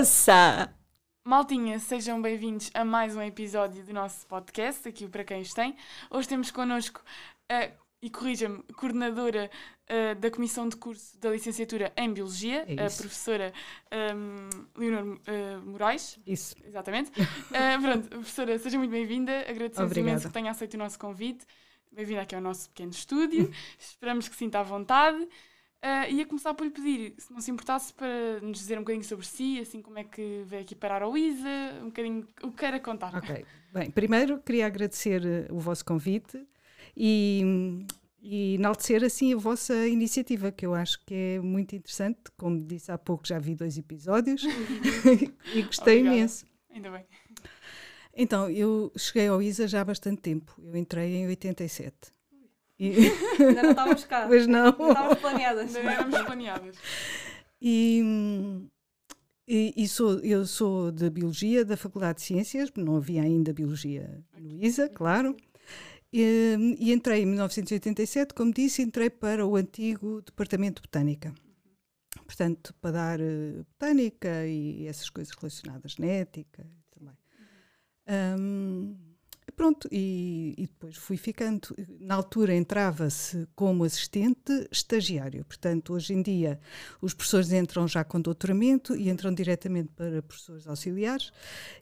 moça! Maltinha, sejam bem-vindos a mais um episódio do nosso podcast, aqui para quem os tem. Hoje temos connosco a, e corrija-me, coordenadora uh, da Comissão de Curso da Licenciatura em Biologia, É a professora um, Leonor uh, Moraes. Isso. Exatamente. Uh, pronto, professora, seja muito bem-vinda. Agradecemos Obrigada. imenso que tenha aceito o nosso convite. Bem-vinda aqui ao nosso pequeno estúdio. Esperamos que sinta à vontade. Uh, ia começar por lhe pedir, se não se importasse, para nos dizer um bocadinho sobre si, assim como é que veio aqui parar ao ISA, um bocadinho o que queira contar. Ok. Bem, primeiro queria agradecer eh, o vosso convite e, e enaltecer assim a vossa iniciativa, que eu acho que é muito interessante. Como disse há pouco, já vi dois episódios e gostei Obrigada. imenso. Ainda bem. Então, eu cheguei ao ISA já há bastante tempo. Eu entrei em 87. E, Ainda não estávamos cá. pois não. Não estávamos planeadas. Ainda não éramos planeadas. E, e, e sou, eu sou de Biologia, da Faculdade de Ciências, não havia ainda Biologia no ISA, claro. E, e entrei em 1987, como disse, entrei para o antigo Departamento de Botânica. Portanto, para dar eh, botânica e essas coisas relacionadas, genética também. Ahm, pronto, e, e depois fui ficando. Na altura entrava-se como assistente estagiário. Portanto, hoje em dia os professores entram já com doutoramento e entram diretamente para professores auxiliares.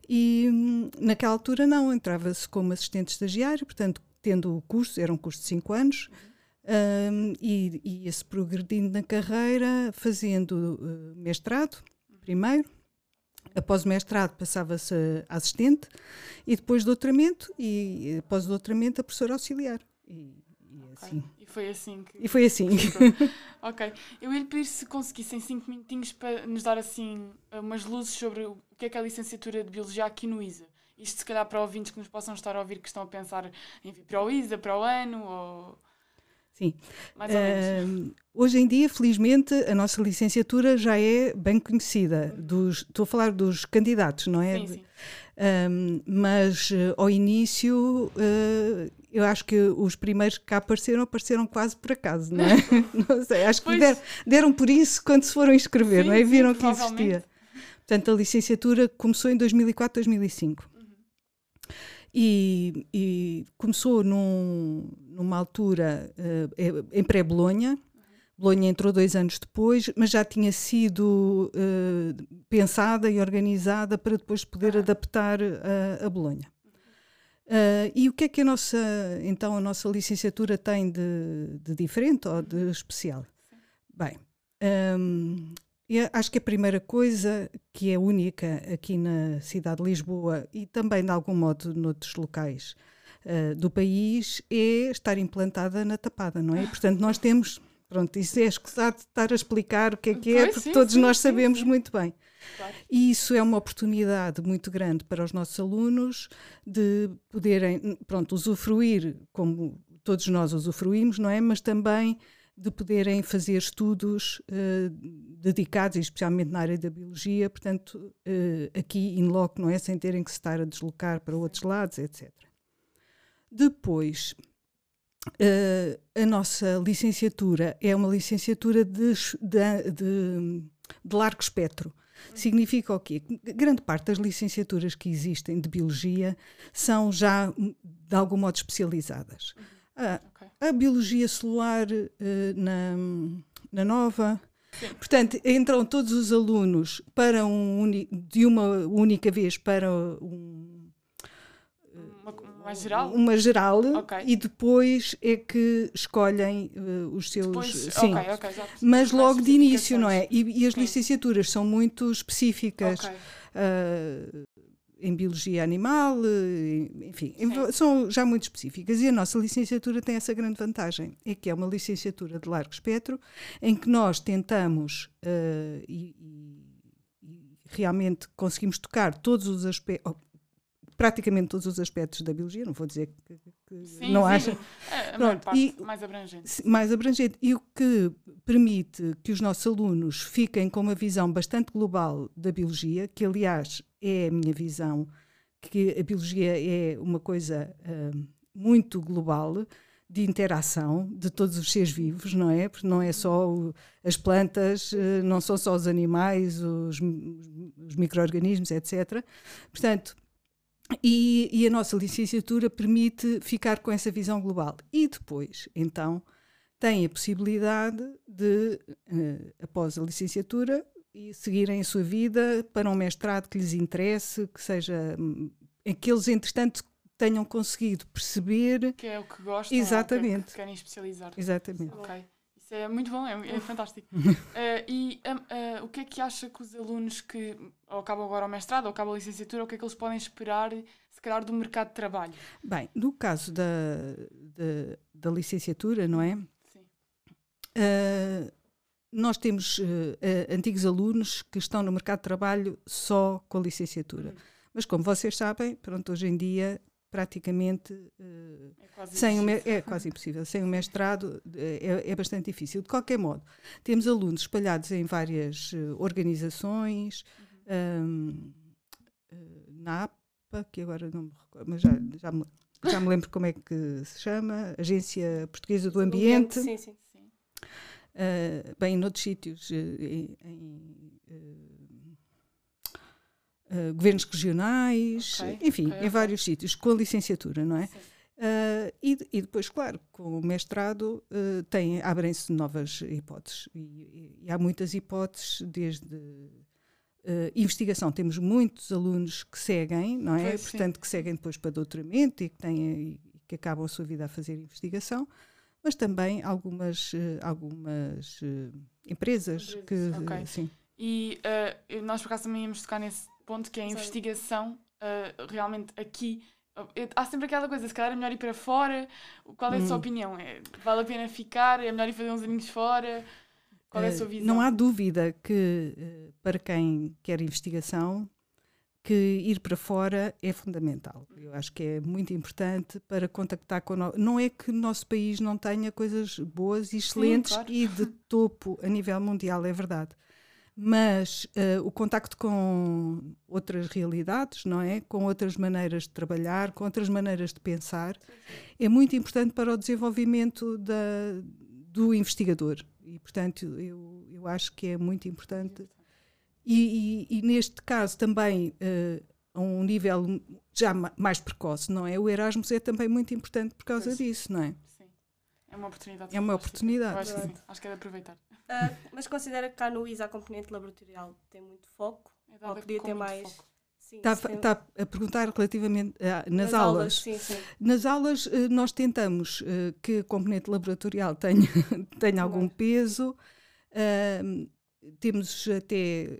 E hum, naquela altura não, entrava-se como assistente estagiário, portanto, tendo o curso, era um curso de 5 anos. hum, e e ia-se progredindo na carreira, fazendo eh, mestrado primeiro, após o mestrado passava-se a assistente e depois doutoramento e eh, após o doutoramento a professora auxiliar. E, e Ok. assim. E foi assim que. E foi assim. ok. Eu ia lhe pedir se conseguissem cinco minutinhos para nos dar assim umas luzes sobre o que é que é a licenciatura de Biologia aqui no ISA. Isto se calhar para ouvintes que nos possam estar a ouvir que estão a pensar em vir para o ISA, para o ano, ou Sim. mais ou menos. Ahm, hoje em dia, felizmente, a nossa licenciatura já é bem conhecida. Dos, estou a falar dos candidatos, não é? sim, sim. Mas eh, ao início, eh, eu acho que os primeiros que cá apareceram, apareceram quase por acaso, não é? não sei, acho que deram, deram por isso quando se foram inscrever, Sim, não é? sim, Viram que provavelmente. existia. Portanto, a licenciatura começou em 2004, 2005. E, e começou num- numa altura eh, em pré-Bolonha. Bolonha entrou dois anos depois, mas já tinha sido eh, pensada e organizada para depois poder Ah. adaptar a, a Bolonha. Eh, e o que é que a nossa, então, a nossa licenciatura tem de, de diferente ou de especial? Bem, hum, eu acho que a primeira coisa que é única aqui na cidade de Lisboa e também de algum modo noutros locais eh, do país é estar implantada na tapada, não é? Portanto, nós temos, pronto, isso é escusado de estar a explicar o que é que é, Pois, porque sim, todos sim, nós sim, sabemos muito bem. Claro. E isso é uma oportunidade muito grande para os nossos alunos de poderem, pronto, usufruir como todos nós usufruímos, não é? Mas também de poderem fazer estudos eh, dedicados, especialmente na área da biologia, portanto, eh, aqui in loco, não é? Sem terem que se estar a deslocar para outros lados, etc. Depois, eh, a nossa licenciatura é uma licenciatura de, de- de- de largo espectro. Significa o quê? Que Grande parte das licenciaturas que existem de biologia são já, hum, de algum modo, especializadas. Ok. A biologia celular eh, na, na Nova. Sim. Portanto, entram todos os alunos para um de uma única vez para um, Uma, mais geral? uma geral Ok. e depois é que escolhem eh, os seus. Depois, sim. ok, ok, já percebi. Mas logo de início, não é? E, e as Sim. licenciaturas são muito específicas Ok. Em biologia animal, eh, enfim, Sim. são já muito específicas. E a nossa licenciatura tem essa grande vantagem, é que é uma licenciatura de largo espectro, em que nós tentamos e, e- e realmente conseguimos tocar todos os aspectos. Praticamente todos os aspectos da biologia, não vou dizer que, que Sim, não sim. acha, É, a Pronto, parte, e- mais abrangente. Mais abrangente e o que permite que os nossos alunos fiquem com uma visão bastante global da biologia, que aliás é a minha visão, que a biologia é uma coisa ah, muito global, de interação de todos os seres vivos, não é? Porque não é só o, as plantas, eh, não são só os animais, os, os micro-organismos, etc. Portanto, e, e, a nossa licenciatura permite ficar com essa visão global. E depois, então, tem a possibilidade de, uh, após a licenciatura, seguirem a sua vida para um mestrado que lhes interesse, que seja. Em que eles, entretanto, tenham conseguido perceber. Que é o que gostam, Exatamente. Que, que querem especializar. Exatamente. Ok. Isso é muito bom, é, é fantástico. uh, e uh, uh, o que é que acha que os alunos que acabam agora o mestrado ou acabam a licenciatura, o que é que eles podem esperar, se calhar, do mercado de trabalho? Bem, no caso da, da, da licenciatura, não é? Sim. nós temos antigos alunos que estão no mercado de trabalho só com a licenciatura. Hum. Mas como vocês sabem, pronto, hoje em dia praticamente uh, é, quase sem um, é quase impossível. Sem um mestrado é, é, bastante difícil. De qualquer modo, temos alunos espalhados em várias uh, organizações, uhum. um, uh, na APA, que agora não me recordo, mas já, já, me, já me lembro como é que se chama, Agência Portuguesa do Ambiente. Sim, sim. sim. bem, noutros sítios, em, em uh, governos regionais, okay, enfim, okay, em okay. vários sítios, com a licenciatura, não é? Uh, e, e, depois, claro, com o mestrado uh, tem, abrem-se novas hipóteses. E, e, há muitas hipóteses, desde uh, investigação. Temos muitos alunos que seguem, não é? Pois, Portanto, sim. que seguem depois para doutoramento e que, têm, e que acabam a sua vida a fazer investigação, mas também algumas, algumas empresas, empresas que. Okay. Sim. E nós, por acaso, também íamos tocar nesse ponto que é a investigação uh, realmente aqui. Uh, há sempre aquela coisa, se calhar é melhor ir para fora. Qual é a sua hum. opinião? É, vale a pena ficar? É melhor ir fazer uns aninhos fora? Qual é a sua visão? Não há dúvida que, para quem quer investigação, que ir para fora é fundamental. Eu acho que é muito importante para contactar com. Não é que o nosso país não tenha coisas boas e excelentes Sim, claro. e de topo a nível mundial, é verdade mas uh, o contacto com outras realidades, não é? Com outras maneiras de trabalhar, com outras maneiras de pensar, é muito importante para o desenvolvimento da, do investigador. E, portanto, eu, eu acho que é muito importante. E, e, e neste caso também, uh, a um nível já mais precoce, não é? O Erasmus é também muito importante por causa pois. disso, não é? É uma oportunidade. É uma oportunidade. Acho que, acho que é de aproveitar. Uh, mas considera que cá no ISA a componente laboratorial tem muito foco? É ou podia ter mais? está, está a perguntar relativamente uh, nas, nas, aulas. aulas sim, sim. Nas aulas uh, nós tentamos uh, que a componente laboratorial tenha, tenha algum peso. temos até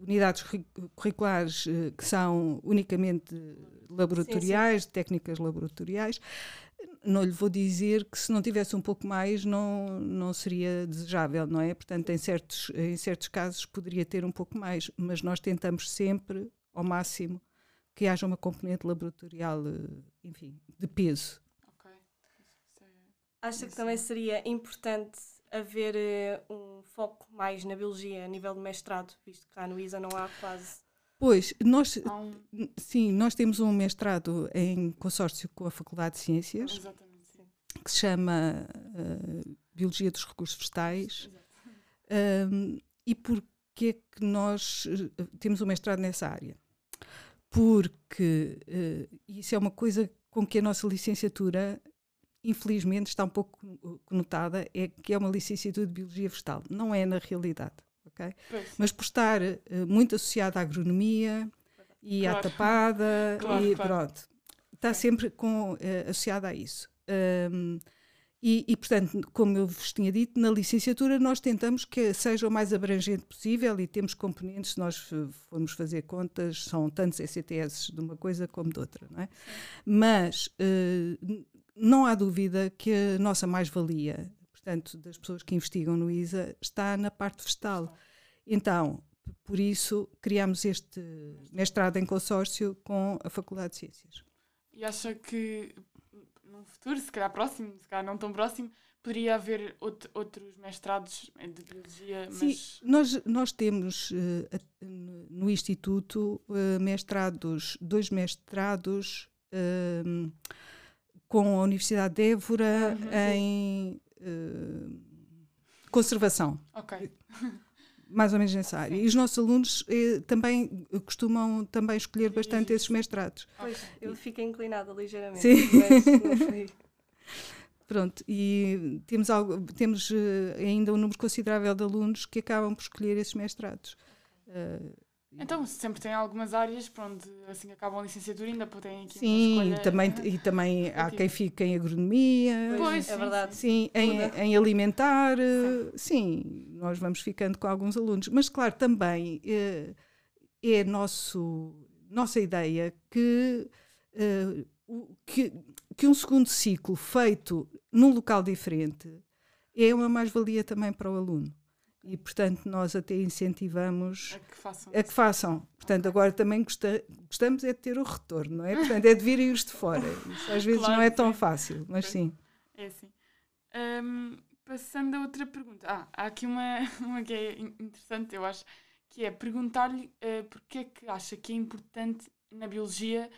unidades curriculares que são unicamente laboratoriais, sim, técnicas laboratoriais não lhe vou dizer que se não tivesse um pouco mais não, não seria desejável, não é? Portanto, em certos, em certos casos poderia ter um pouco mais, mas nós tentamos sempre, ao máximo, que haja uma componente laboratorial, eh, enfim, de peso. Ok. É... Acha que também seria importante haver uh, um foco mais na biologia a nível de mestrado, visto que cá no ISA não há quase Pois, nós, um... sim, nós temos um mestrado em consórcio com a Faculdade de Ciências, que se chama uh, Biologia dos Recursos Vegetais. Um, e porquê que nós uh, temos um mestrado nessa área? Porque uh, isso é uma coisa com que a nossa licenciatura, infelizmente, está um pouco conotada, é que é uma licenciatura de Biologia Vegetal. Não é na realidade ok? Mas por estar uh, muito associada à agronomia e claro. à tapada claro, e claro. pronto, está sempre com, uh, associada a isso. Um, e, e, portanto, como eu vos tinha dito, na licenciatura nós tentamos que seja o mais abrangente possível e temos componentes, se nós formos fazer contas, são tantos ECTS de uma coisa como de outra, não é? Mas uh, não há dúvida que a nossa mais-valia, portanto, das pessoas que investigam no ISA, está na parte vegetal. Então, por isso, criamos este mestrado em consórcio com a Faculdade de Ciências. E acha que num futuro, se calhar próximo, se calhar não tão próximo, poderia haver out outros mestrados de biologia? Mas... Sim, nós, nós temos uh, no Instituto uh, mestrados, dois mestrados uh, com a Universidade de Évora uhum. em uh, conservação. Ok. Mais ou menos nessa área. E os nossos alunos eh, também costumam também escolher bastante esses mestrados. Pois, eu fico inclinada ligeiramente. Sim. Pronto, e temos, algo, temos uh, ainda um número considerável de alunos que acabam por escolher esses mestrados. Uh, então, sempre tem algumas áreas para onde assim acabam a licenciatura ainda têm aqui Sim, e também, e também há quem fique em agronomia. Pois, é verdade. Sim, em, em alimentar. Sim. sim. nós vamos ficando com alguns alunos. Mas, claro, também é, é nosso, nossa ideia que, eh, que, que um segundo ciclo feito num local diferente é uma mais-valia também para o aluno e portanto nós até incentivamos a que façam. A que façam. Portanto, okay. agora também gosta, gostamos é de ter o retorno, não é? Portanto, é de virem os de fora. Isso às vezes claro, não é tão sim. fácil, mas sim. É assim. Um, passando a outra pergunta. Ah, há aqui uma, uma que é interessante, eu acho, que é perguntar-lhe uh, porque é que acha que é importante na biologia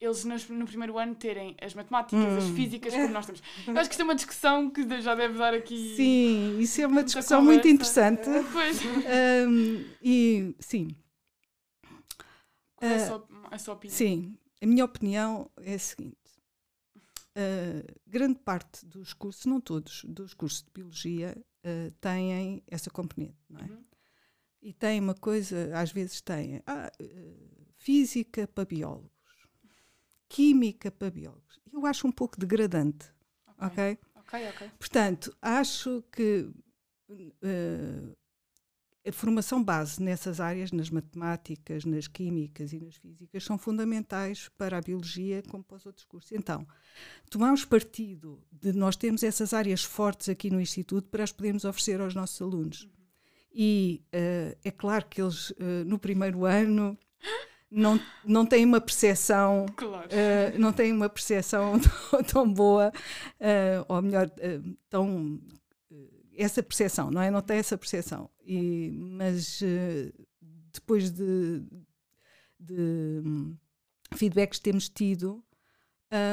eles no primeiro ano terem as matemáticas, hum. as físicas, como nós temos. Eu acho que isto é uma discussão que já deve dar aqui. Sim, isso é uma discussão conversa. muito interessante. Pois. Um, e sim. Qual é a sua, a sua opinião? Sim, a minha opinião é a seguinte. Uh, grande parte dos cursos, não todos, dos cursos de biologia uh, têm essa componente, não é? Uhum. E tem uma coisa, às vezes tem ah, uh, física para biólogo química para biólogos. Eu acho um pouco degradante. Ok? Ok, ok. Portanto, acho que uh, a formação base nessas áreas, nas matemáticas, nas químicas e nas físicas, são fundamentais para a biologia como para os outros cursos. Então, tomamos partido de nós termos essas áreas fortes aqui no Instituto para as podermos oferecer aos nossos alunos. Uhum. E uh, é claro que eles, uh, no primeiro ano, não, não tem uma percepção claro. uh, não tem uma percepção tão, tão boa uh, ou melhor uh, tão essa percepção não é? Não tem essa percepção. E mas depois de, de um, feedbacks que temos tido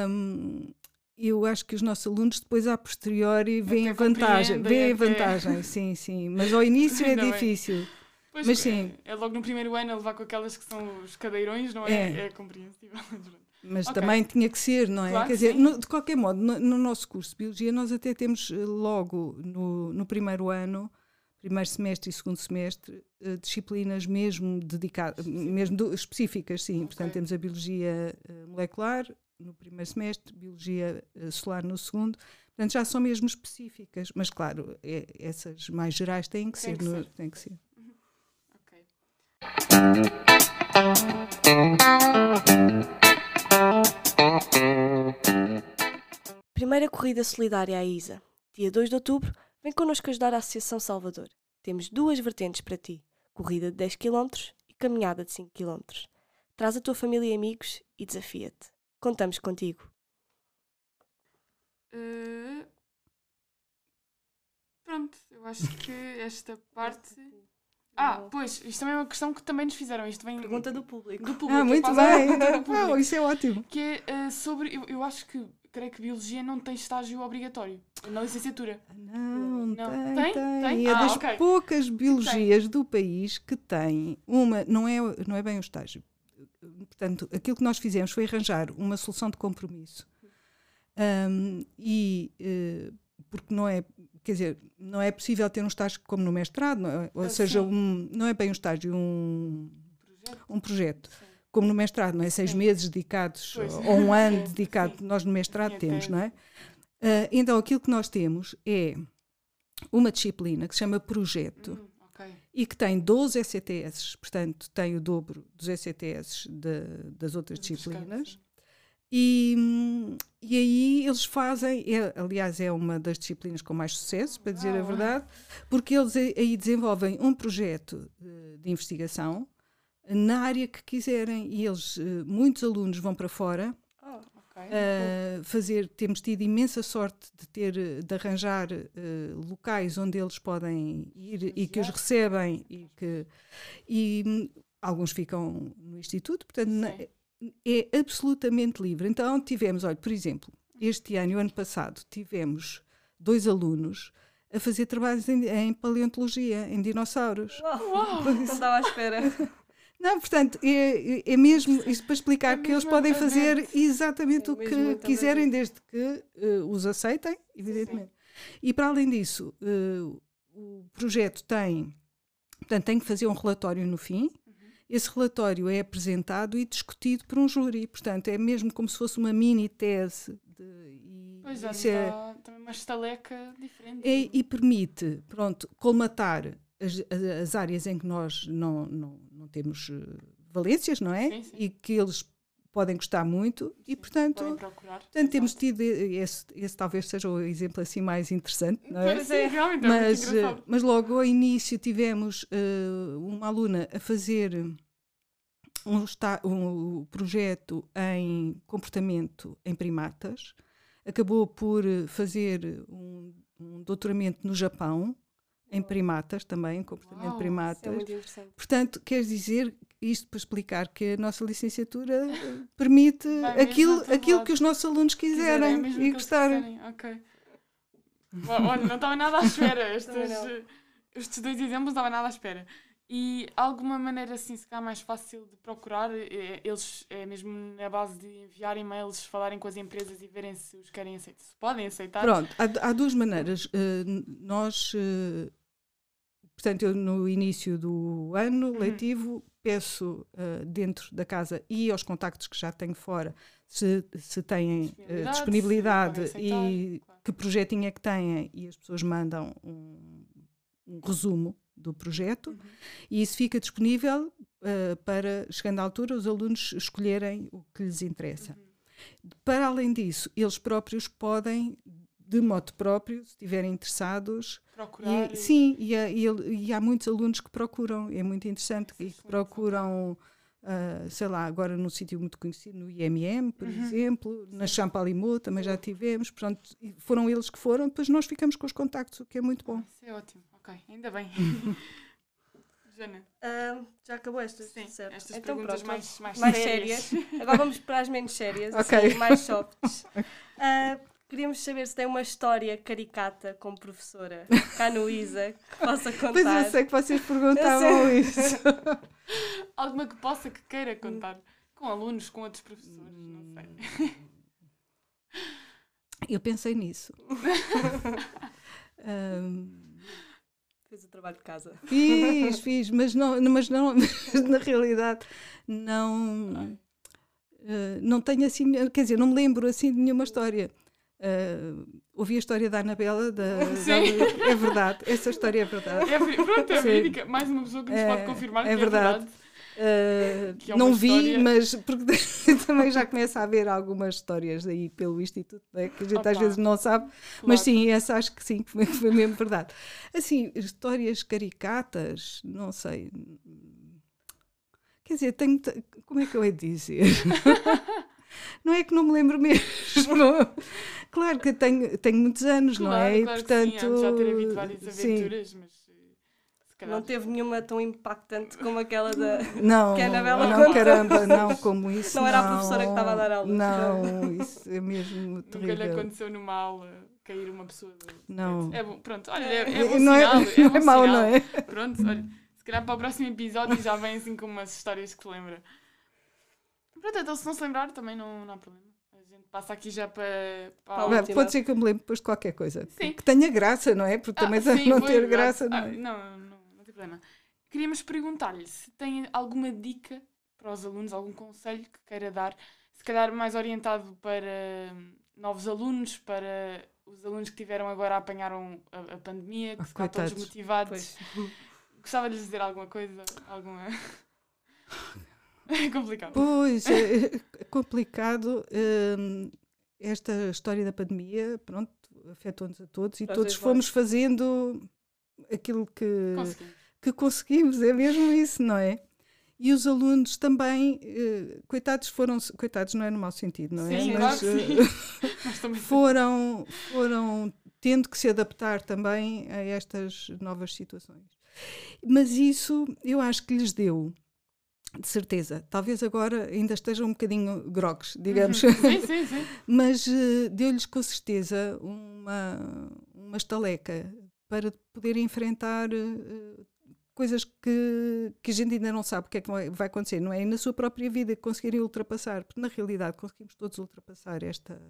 um, eu acho que os nossos alunos depois a posteriori veem a vantagem veem a vantagem. Sim sim. Mas ao início é difícil. Pois mas sim. É, é, logo no primeiro ano a levar com aquelas que são os cadeirões, não é? É, é compreensível. Mas okay. também tinha que ser, não é? Claro Quer dizer, no, de qualquer modo, no, no, nosso curso de Biologia, nós até temos eh, logo no, no primeiro ano, primeiro semestre e segundo semestre, uh, disciplinas mesmo dedicadas, mesmo do, específicas, sim. Okay. Portanto, temos a Biologia uh, Molecular no primeiro semestre, Biologia Solar no segundo. Portanto, já são mesmo específicas. Mas, claro, é, essas mais gerais têm que tem ser. Que ser. Têm que ser. Primeira corrida solidária à ISA. Dia 2 de outubro, vem connosco ajudar a Associação Salvador. Temos duas vertentes para ti: corrida de 10 km e caminhada de 5 km. Traz a tua família e amigos e desafia-te. Contamos contigo. Uh... Pronto, eu acho que esta parte ah, pois, isto também é uma questão que também nos fizeram. Isto vem Pergunta do público. Do público ah, muito bem. Ah, isso é ótimo. Que é uh, sobre. Eu, eu acho que. Creio que Biologia não tem estágio obrigatório na licenciatura. Não, não. Tem, tem. tem. tem? É ah, das okay. poucas biologias do país que tem uma. Não é, não é bem o estágio. Portanto, aquilo que nós fizemos foi arranjar uma solução de compromisso. Um, e. Uh, porque não é quer dizer, não é possível ter um estágio como no mestrado, não é? ou ah, seja, um, não é bem um estágio, um projeto. Um projeto. Como no mestrado, não é? Seis sim. meses dedicados pois. ou um ano sim, dedicado, sim. nós no mestrado temos, não é? Uh, então, aquilo que nós temos é uma disciplina que se chama Projeto hum, okay. e que tem 12 ECTS, portanto, tem o dobro dos ECTS de, das outras disciplinas. E, e aí eles fazem, é, aliás, é uma das disciplinas com mais sucesso, para dizer a verdade, porque eles aí desenvolvem um projeto de, de investigação na área que quiserem. E eles, eh, muitos alunos vão para fora. Uh, fazer, temos tido imensa sorte de ter, de arranjar uh, locais onde eles podem ir e que os recebem e que e, hum, alguns ficam no instituto, portanto é absolutamente livre. Então tivemos, olha, por exemplo, este ano e o ano passado tivemos dois alunos a fazer trabalhos em, em paleontologia, em dinossauros. Uau, não estava à espera. Não, portanto, é, é mesmo isto para explicar É que eles podem fazer exatamente É o que quiserem, desde que eh, os aceitem, evidentemente. E para além disso, eh, o projeto tem, portanto, tem que fazer um relatório no fim. Esse relatório é apresentado e discutido por um júri, portanto, é mesmo como se fosse uma mini tese. De, e Pois nos isso é- também uma estaleca diferente. é- e permite, pronto, colmatar as, as- as áreas em que nós não, não, não temos eh, valências, não é? Sim, sim. E que eles podem gostar muito e, Sim, portanto, podem procurar. portanto temos tido esse, esse talvez seja o exemplo assim mais interessante, não é? Pois é, realmente é Mas, muito engraçado. eh, mas logo ao início tivemos eh, uma aluna a fazer um, esta- um projeto em comportamento em primatas, acabou por eh, fazer um, um doutoramento no Japão em primatas também, em comportamento Uau, de Isso primatas. é muito. Portanto, quer dizer, isto para explicar que a nossa licenciatura eh, permite aquilo, aquilo que os nossos alunos Quiserem, quiserem e gostarem. Ok. Olha, não estava nada à espera. Estes, estes dois exemplos não estava nada à espera. E alguma maneira assim, se calhar mais fácil de procurar, eh, eles é mesmo na base de enviar e-mails, falarem com as empresas e verem se os querem aceitar, se podem aceitar. Pronto, há, há duas maneiras. N- nós, eh, portanto, eu no início do ano Uhum. letivo peço eh, dentro da casa e aos contactos que já tenho fora se, se têm eh, Disponibilidade, se disponibilidade podem e aceitar, claro. que projetinho é que têm e as pessoas mandam um, um resumo do projeto Uhum. e isso fica disponível eh, para, chegando à altura, os alunos escolherem o que lhes interessa. Uhum. Para além disso, eles próprios podem, de modo próprio, se estiverem interessados. Procurar. E, sim, e há, e e há muitos alunos que procuram, é muito interessante, e que procuram, ah, sei lá, agora num sítio muito conhecido, no IMM, por Uhum. exemplo, na Champalimau também já tivemos, pronto, foram eles que foram, depois nós ficamos com os contactos, o que é muito bom. Isso é ótimo. Ok, ainda bem. Jana, Ah, já acabou estas? sim, certo. estas então, perguntas pronto, mais, mais, mais sérias. sérias. Agora vamos para as menos sérias, Ok. assim, mais softs. Ah, queríamos saber se tem uma história caricata como professora cá no ISA que possa contar. Pois eu sei que vocês perguntavam isso. Alguma que possa, que queira contar. Com alunos, com outros professores, não sei. Eu pensei nisso. Ahm, Fez o trabalho de casa. Fiz, fiz, mas não, mas não na realidade não eh, não tenho assim, quer dizer, não me lembro assim de nenhuma história. Eh, ouvi a história da Anabela, da, da- é verdade, essa história é verdade. É, pronto, é verídica. Mais uma pessoa que nos É- pode confirmar é que verdade. é verdade. Eh, Que é não vi, história- mas porque também já começa a haver algumas histórias aí pelo Instituto, né, que a gente às Opa. vezes não sabe, mas Claro. sim, essa acho que sim, que foi, mesmo verdade. Assim, histórias caricatas, não sei. Quer dizer, tenho. Como é que eu hei de dizer? não é que não me lembro mesmo. Claro que tenho, tenho muitos anos, não Claro, é? E, claro que portanto. sim, de já ter havido várias sim. aventuras, mas eh. Não teve nenhuma tão impactante como aquela da. Não, que a Anabela não, contou. caramba, não como isso. Não era a professora que estava a dar aulas. Não, isso é mesmo Nunca lhe terrível. aconteceu numa aula cair uma pessoa. do- Não. É bom, pronto, olha, é, é bom não sinal. é, É, não bom é mau, sinal. não é? Pronto, olha, se calhar para o próximo episódio já vem assim com umas histórias que se lembra. Pronto, então se não se lembrar também não, não há problema. Passa aqui já para, para Vai, última. Pode ser que eu me lembre depois de qualquer coisa. Sim. Que tenha graça, não é? Porque também Ah, sim, não ter graça, não Ah, é? não, não, não tem problema. Queríamos perguntar-lhe se tem alguma dica para os alunos, algum conselho que queira dar, se calhar mais orientado para hum, novos alunos, para os alunos que tiveram agora apanharam a, a pandemia, que Ah, se todos motivados. Pois. Gostava de lhes dizer alguma coisa? Alguma. É complicado. Pois, é é complicado. hum, esta história da pandemia, pronto, afetou-nos a todos e Para todos fomos fazendo aquilo que, Consegui. que conseguimos, é mesmo isso, não é? E os alunos também, eh, coitados foram, coitados não é no mau sentido, não é? Sim, claro Mas que eh, sim. Foram, foram tendo que se adaptar também a estas novas situações. Mas isso eu acho que lhes deu de certeza. Talvez agora ainda estejam um bocadinho grogues, digamos. Uhum. Sim, sim, sim. Mas uh, deu-lhes com certeza uma, uma estaleca para poder enfrentar uh, coisas que, que a gente ainda não sabe o que é que vai acontecer, não é? E na sua própria vida conseguirem ultrapassar, porque na realidade conseguimos todos ultrapassar esta,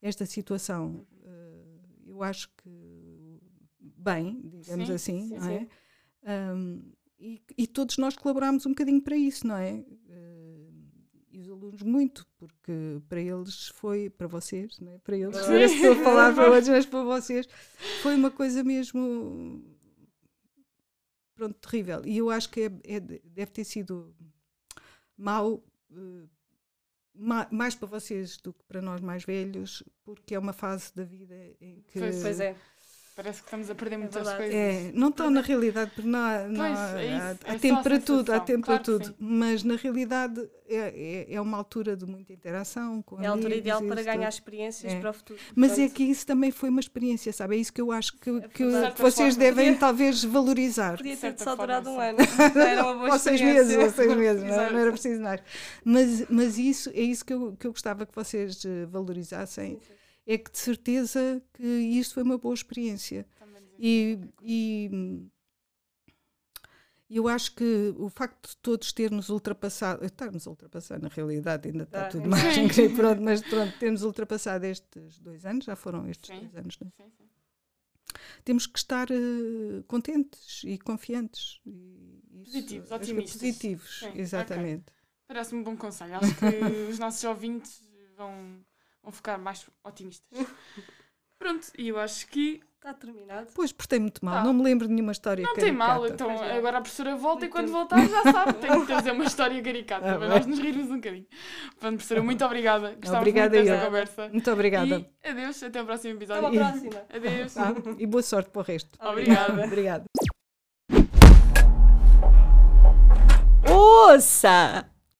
esta situação. Uh, eu acho que bem, digamos Sim, assim, sim, não é? Um, e, e todos nós colaborámos um bocadinho para isso, não é? Uh, e os alunos muito, porque para eles foi, para vocês, não é? para eles, parece que estou a falar para outros, mas para vocês, foi uma coisa mesmo, pronto, terrível. E eu acho que é, é- deve ter sido mau, eh, ma- mais para vocês do que para nós mais velhos, porque é uma fase da vida em que... Pois, Pois é. Parece que estamos a perder É muitas verdade. coisas. É, não está na realidade, porque não há, não Pois, há, é isso, há- é tempo a para tudo, há tempo claro para tudo. sim. Mas na realidade é, é, é uma altura de muita interação com É a altura ideal para ganhar tudo. experiências É. para o futuro. Mas é que isso também foi uma experiência, sabe? É isso que eu acho que, É que, que vocês certa devem forma. talvez valorizar. Podia de ter só forma, durado um ano. Já era uma boa Ou seis meses, experiência. ou seis meses, não, é? Não era preciso mais. Mas, mas isso é isso que eu, que eu gostava que vocês eh, valorizassem. Sim, sim. É que de certeza que isto foi uma boa experiência. E, coisa. e hum, eu acho que o facto de todos termos ultrapassado, estarmos a ultrapassar na realidade ainda está Ah, tudo sim. mais incrível, pronto, mas pronto, termos ultrapassado estes dois anos, já foram estes Sim. dois anos, não é? Sim, sim. temos que estar eh, contentes e confiantes. E isso, Positivos, é otimistas. Positivos, Sim, exatamente. Parece-me um bom conselho. Acho que os nossos ouvintes vão, vão ficar mais otimistas. Pronto, e eu acho que Está terminado. Pois, portei muito mal, Tá. não me lembro de nenhuma história não tem mal. caricata. Então não. agora a professora volta e Muito quando tempo. voltar já sabe. Tem que trazer uma história caricata Ah, para nós nos rirmos um bocadinho. Pronto, professora, muito obrigada. Gostávamos Obrigada muito desta conversa. Muito obrigada. E adeus, até ao próximo Até episódio. uma próxima. Adeus. Tá? E boa sorte para o resto. Obrigada. Obrigada. Ouça!